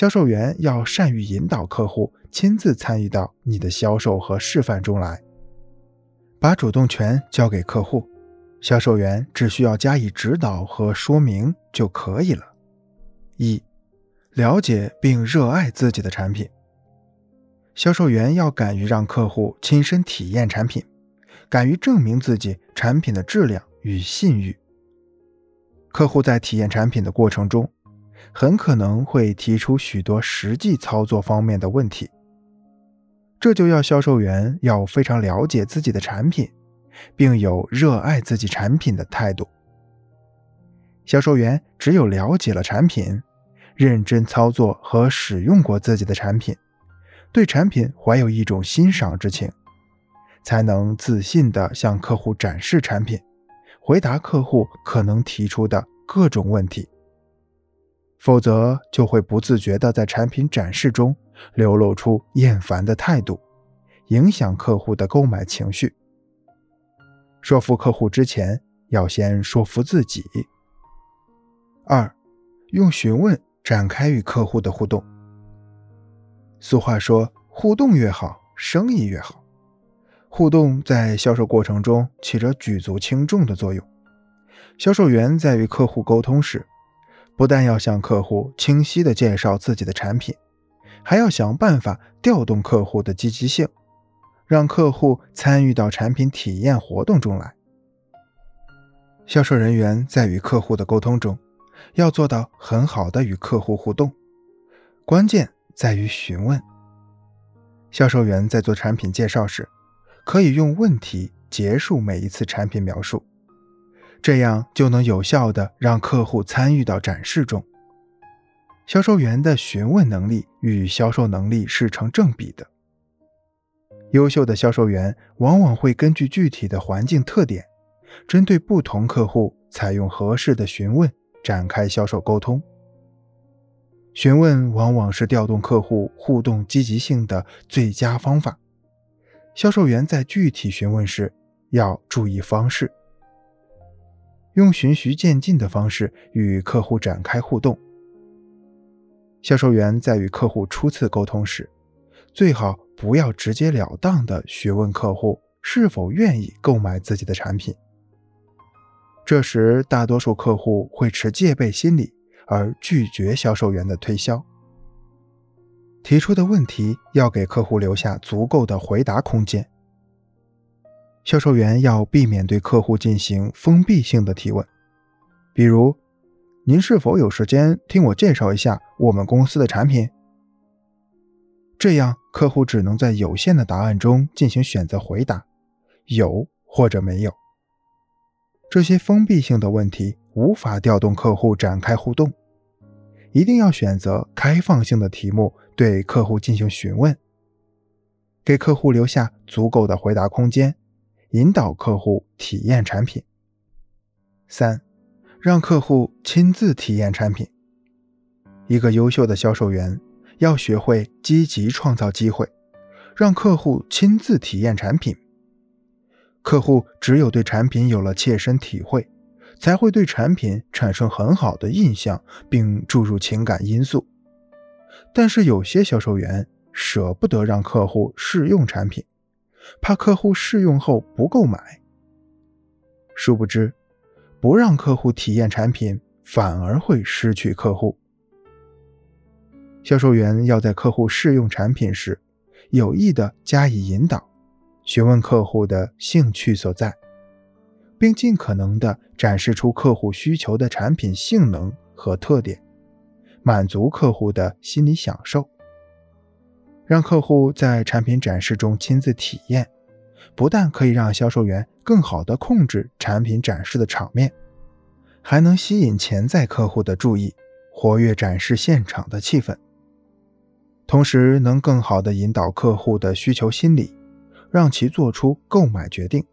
销售员要善于引导客户亲自参与到你的销售和示范中来，把主动权交给客户，销售员只需要加以指导和说明就可以了。一、了解并热爱自己的产品。销售员要敢于让客户亲身体验产品，敢于证明自己产品的质量与信誉。客户在体验产品的过程中。很可能会提出许多实际操作方面的问题，这就要销售员要非常了解自己的产品，并有热爱自己产品的态度。销售员只有了解了产品，认真操作和使用过自己的产品，对产品怀有一种欣赏之情，才能自信地向客户展示产品，回答客户可能提出的各种问题。否则就会不自觉地在产品展示中流露出厌烦的态度，影响客户的购买情绪。说服客户之前，要先说服自己。二，用询问展开与客户的互动。俗话说，互动越好，生意越好。互动在销售过程中起着举足轻重的作用。销售员在与客户沟通时，不但要向客户清晰地介绍自己的产品，还要想办法调动客户的积极性，让客户参与到产品体验活动中来。销售人员在与客户的沟通中，要做到很好的与客户互动，关键在于询问。销售员在做产品介绍时，可以用问题结束每一次产品描述。这样就能有效地让客户参与到展示中。销售员的询问能力与销售能力是成正比的。优秀的销售员往往会根据具体的环境特点，针对不同客户采用合适的询问展开销售沟通。询问往往是调动客户互动积极性的最佳方法。销售员在具体询问时要注意方式。用循序渐进的方式与客户展开互动。销售员在与客户初次沟通时，最好不要直截了当地询问客户是否愿意购买自己的产品。这时，大多数客户会持戒备心理而拒绝销售员的推销。提出的问题要给客户留下足够的回答空间。销售员要避免对客户进行封闭性的提问，比如：“您是否有时间听我介绍一下我们公司的产品？”这样，客户只能在有限的答案中进行选择回答，有或者没有。这些封闭性的问题无法调动客户展开互动，一定要选择开放性的题目对客户进行询问，给客户留下足够的回答空间。引导客户体验产品。三，让客户亲自体验产品。一个优秀的销售员要学会积极创造机会，让客户亲自体验产品。客户只有对产品有了切身体会，才会对产品产生很好的印象，并注入情感因素。但是有些销售员舍不得让客户试用产品。怕客户试用后不购买，殊不知，不让客户体验产品，反而会失去客户。销售员要在客户试用产品时，有意的加以引导，询问客户的兴趣所在，并尽可能的展示出客户需求的产品性能和特点，满足客户的心理享受。让客户在产品展示中亲自体验，不但可以让销售员更好地控制产品展示的场面，还能吸引潜在客户的注意，活跃展示现场的气氛，同时能更好地引导客户的需求心理，让其做出购买决定。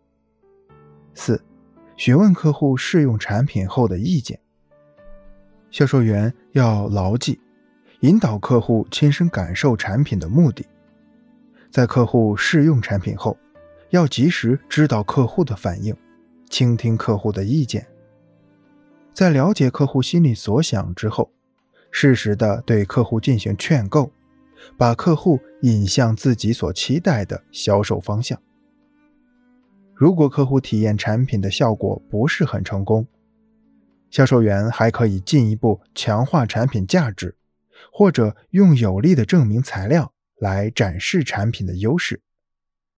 四、询问客户试用产品后的意见。销售员要牢记。引导客户亲身感受产品的目的，在客户试用产品后，要及时知道客户的反应，倾听客户的意见。在了解客户心里所想之后，适时的对客户进行劝购，把客户引向自己所期待的销售方向。如果客户体验产品的效果不是很成功，销售员还可以进一步强化产品价值，或者用有力的证明材料来展示产品的优势。